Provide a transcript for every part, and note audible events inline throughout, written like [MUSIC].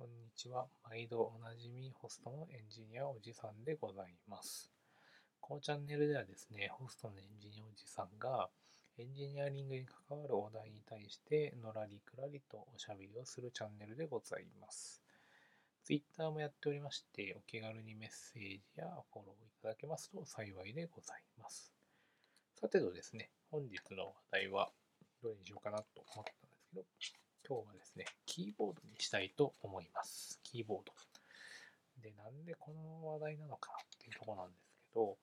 こんにちは。毎度おなじみホストのエンジニアおじさんでございます。このチャンネルではですね、ホストのエンジニアおじさんがエンジニアリングに関わるお題に対してのらりくらりとおしゃべりをするチャンネルでございます。Twitter もやっておりまして、お気軽にメッセージやフォローいただけますと幸いでございます。さてとですね、本日の話題はどれにしようかなと思ったんですけど、今日はですね、キーボードにしたいと思います。キーボード。で、なんでこの話題なのかっていうとこなんですけど、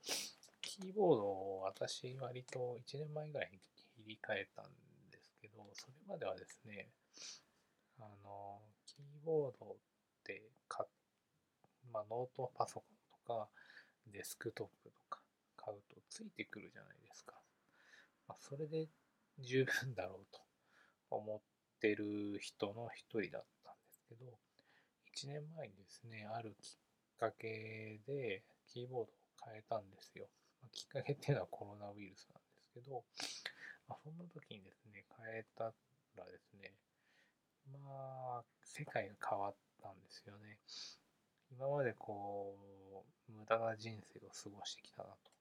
キーボードを私割と1年前ぐらいに切り替えたんですけど、それまではですね、あの、キーボードって買っまあ、ノートパソコンとかデスクトップとか買うとついてくるじゃないですか。まあ、それで十分だろうと思ってる人の一人だったんですけど、1年前にですね、あるきっかけでキーボードを変えたんですよ。ま、きっかけっていうのはコロナウイルスなんですけど、まあ、そんな時にですね、変えたらですね、まあ、世界が変わったんですよね。今までこう、無駄な人生を過ごしてきたなと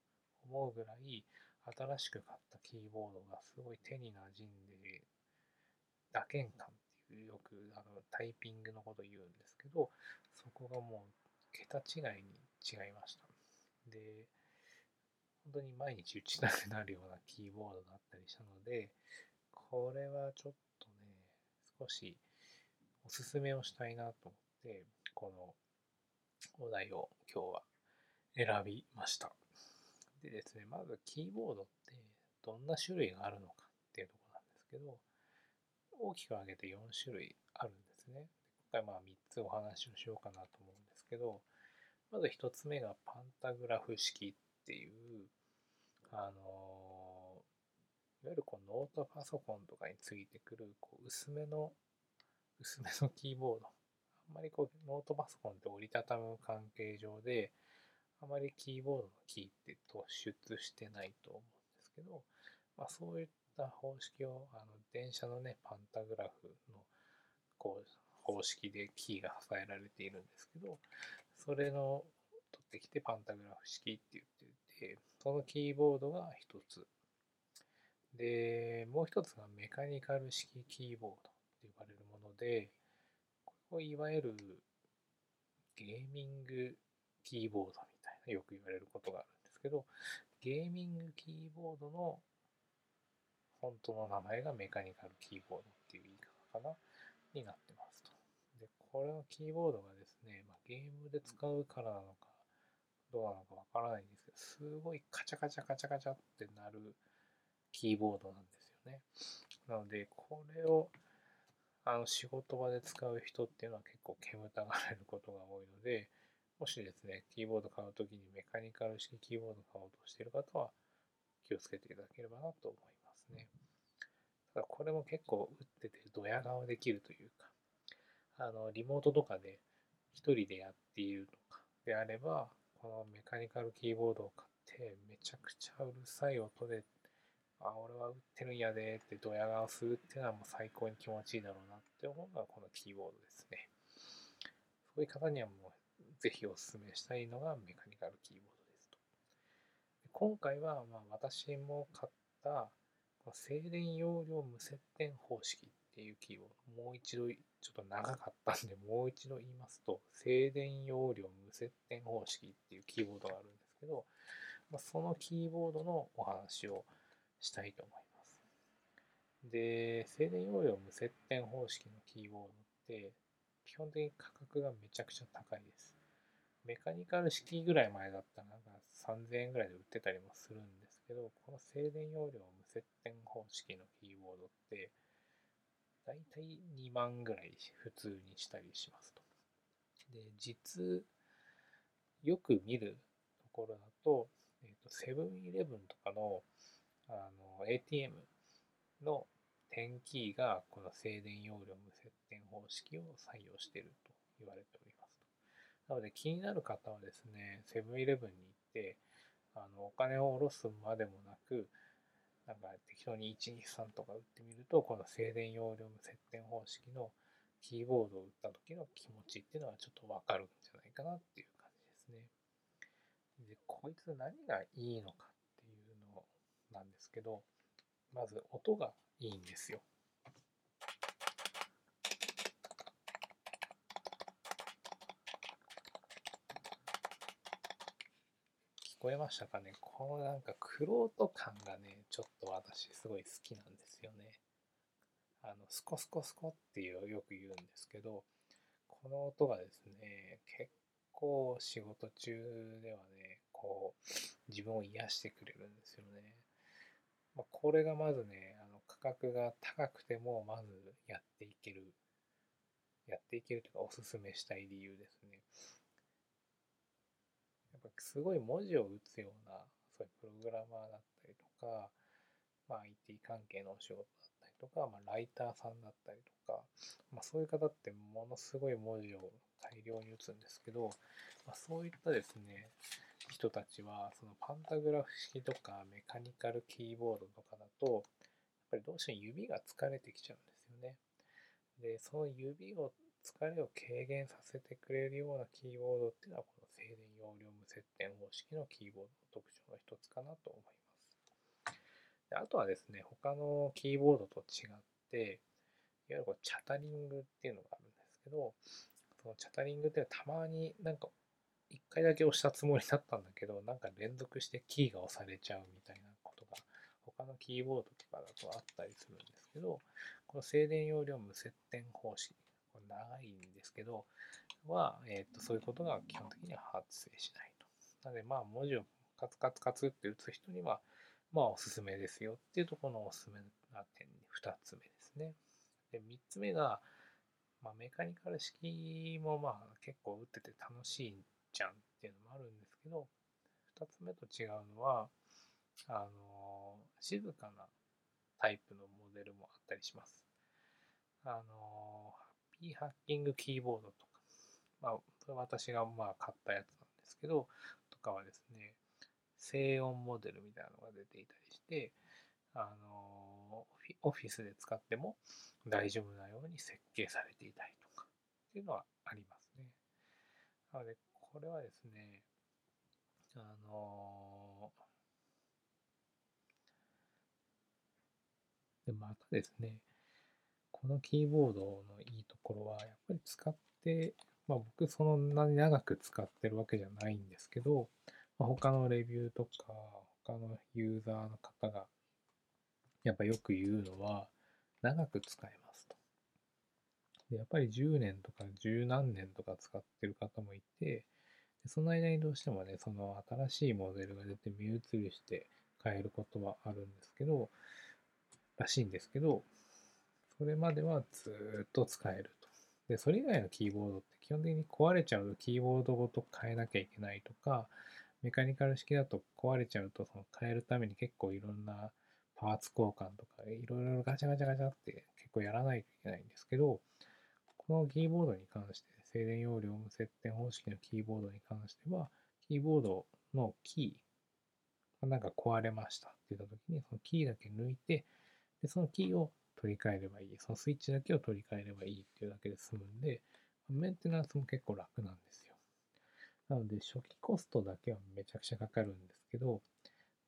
思うぐらい、新しく買ったキーボードがすごい手に馴染んで、打鍵感っていうよくあのタイピングのこと言うんですけど、そこがもう桁違いに違いました。で、本当に毎日打ちたくなるようなキーボードだったりしたので、これはちょっとね、少しおすすめをしたいなと思って、このお題を今日は選びました。でですね、まずキーボードってどんな種類があるのかっていうとこなんですけど、大きく分けて4種類あるんですね。今回まあ3つお話をしようかなと思うんですけど、まず1つ目がパンタグラフ式っていう、あのいわゆるこうノートパソコンとかについてくるこう薄めの、薄めのキーボード。あんまりこうノートパソコンって折りたたむ関係上で、あまりキーボードのキーって突出してないと思うんですけど、まあ、そういった方式をあの電車のねパンタグラフのこう方式でキーが支えられているんですけどそれの取ってきてパンタグラフ式って言っててそのキーボードが一つ。でもう一つがメカニカル式キーボードって呼ばれるものでこれをいわゆるゲーミングキーボードみたいなよく言われることがあるんですけどゲーミングキーボードの本当の名前がメカニカルキーボードっていう言い方かなになってますと。で、これのキーボードがですね、まあ、ゲームで使うからなのかどうなのかわからないんですけど、すごいカチャカチャカチャカチャってなるキーボードなんですよね。なので、これをあの仕事場で使う人っていうのは結構煙たがられることが多いので、もしですね、キーボード買うときにメカニカル式キーボード買おうとしている方は気をつけていただければなと思いますね。ただこれも結構打っててドヤ顔できるというか、あの、リモートとかで一人でやっているとかであれば、このメカニカルキーボードを買ってめちゃくちゃうるさい音で、あ、俺は打ってるんやでってドヤ顔するっていうのはもう最高に気持ちいいだろうなって思うのがこのキーボードですね。そういう方にはもうぜひお勧めしたいのがメカニカルキーボードですと。今回はまあ私も買った静電容量無接点方式っていうキーボード、もう一度ちょっと長かったんでもう一度言いますと、静電容量無接点方式っていうキーボードがあるんですけど、まあ、そのキーボードのお話をしたいと思います。で、静電容量無接点方式のキーボードって基本的に価格がめちゃくちゃ高いです。メカニカル式ぐらい前だったらなんか3000円ぐらいで売ってたりもするんでけど、この静電容量無接点方式のキーボードって、だいたい2万ぐらい普通にしたりしますと。で、実、よく見るところだと、えっ、と、セブンイレブンとかの、あの、ATM の点キーがこの静電容量無接点方式を採用していると言われておりますと。なので気になる方はですね、セブンイレブンに行って、あの、お金を下ろすまでもなく、なんか適当に123とか打ってみると、この静電容量無接点方式のキーボードを打った時の気持ちっていうのはちょっとわかるんじゃないかなっていう感じですね。で、こいつ何がいいのかっていうのなんですけど、まず音がいいんですよ。聞こえましたかね？このなんかクロート感がね、ちょっと私すごい好きなんですよね。あの、スコスコスコっていうよく言うんですけど、この音がですね、結構仕事中ではね、こう、自分を癒してくれるんですよね。まあ、これがまずね、あの価格が高くても、まずやっていける、やっていけるというか、おすすめしたい理由ですね。やっぱすごい文字を打つような、そういうプログラマーだったりとか、まあ、IT 関係のお仕事だったりとか、まあ、ライターさんだったりとか、まあ、そういう方ってものすごい文字を大量に打つんですけど、まあ、そういったですね、人たちは、そのパンタグラフ式とかメカニカルキーボードとかだと、やっぱりどうしても指が疲れてきちゃうんですよね。で、その指を疲れを軽減させてくれるようなキーボードっていうのは、静電容量無接点方式のキーボードの特徴の一つかなと思います。であとはですね、他のキーボードと違って、いわゆるこうチャタリングっていうのがあるんですけど、そのチャタリングってたまになんか一回だけ押したつもりだったんだけど、なんか連続してキーが押されちゃうみたいなことが、他のキーボードとかだとあったりするんですけど、この静電容量無接点方式、これ長いんですけど、は、えっ、と、そういうことが基本的には発生しないと。なので、まあ、文字をカツカツカツって打つ人には、まあ、おすすめですよっていうところのおすすめな点に2つ目ですね。で、3つ目が、まあ、メカニカル式もまあ結構打ってて楽しいちゃんっていうのもあるんですけど、2つ目と違うのは、あの、静かなタイプのモデルもあったりします。あの、ハッピーハッキングキーボードとか、まあ、私がまあ買ったやつなんですけど、とかはですね、静音モデルみたいなのが出ていたりして、あの、オフィスで使っても大丈夫なように設計されていたりとかっていうのはありますね。なので、これはですね、あので、またですね、このキーボードのいいところは、やっぱり使って、まあ僕そんなに長く使ってるわけじゃないんですけど、まあ、他のレビューとか、他のユーザーの方が、やっぱよく言うのは、長く使えますと。でやっぱり10年とか十何年とか使ってる方もいて、その間にどうしてもね、その新しいモデルが出て目移りして変えることはあるんですけど、らしいんですけど、それまではずっと使えると。で、それ以外のキーボードって基本的に壊れちゃうとキーボードごと変えなきゃいけないとか、メカニカル式だと壊れちゃうとその変えるために結構いろんなパーツ交換とかいろいろガチャガチャガチャって結構やらないといけないんですけど、このキーボードに関して静電容量無接点方式のキーボードに関しては、キーボードのキーなんか壊れましたって言った時に、そのキーだけ抜いて、で、そのキーを取り替えればいい。そのスイッチだけを取り替えればいいっていうだけで済むんで、メンテナンスも結構楽なんですよ。なので、初期コストだけはめちゃくちゃかかるんですけど、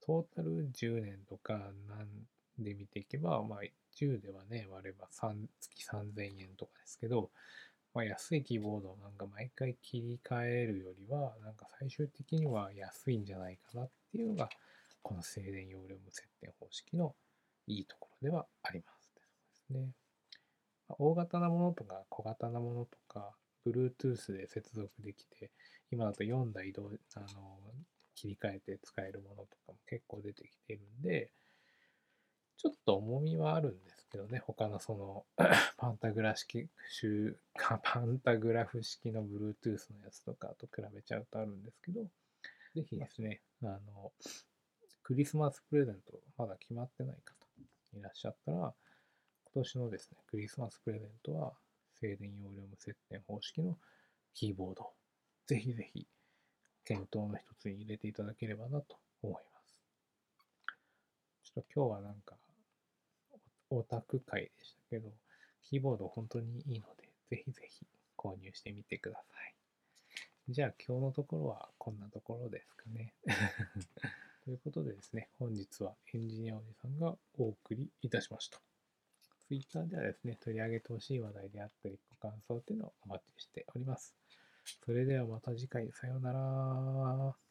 トータル10年とかなんで見ていけば、まあ、10ではね、割れば3月3000円とかですけど、まあ、安いキーボードをなんか毎回切り替えるよりは、なんか最終的には安いんじゃないかなっていうのが、この静電容量無接点方式のいいところではあります。ですね。大型なものとか小型なものとか、Bluetooth で接続できて、今だと4台移動、あの、切り替えて使えるものとかも結構出てきてるんで、ちょっと重みはあるんですけどね、他のその [COUGHS] パンタグラ式、[LAUGHS] パンタグラフ式の Bluetooth のやつとかと比べちゃうとあるんですけど、ぜひですね、あの、クリスマスプレゼントまだ決まってない方いらっしゃったら、今年のですね、クリスマスプレゼントは静電容量無接点方式のキーボード、ぜひぜひ検討の一つに入れていただければなと思います。ちょっと今日はなんかオタク会でしたけど、キーボード本当にいいので、ぜひぜひ購入してみてください。じゃあ今日のところはこんなところですかね。[LAUGHS] ということでですね、本日はエンジニアおじさんがお送りいたしました。Twitter ではですね、取り上げてほしい話題であったり、ご感想っていうのをお待ちしております。それではまた次回、さようなら。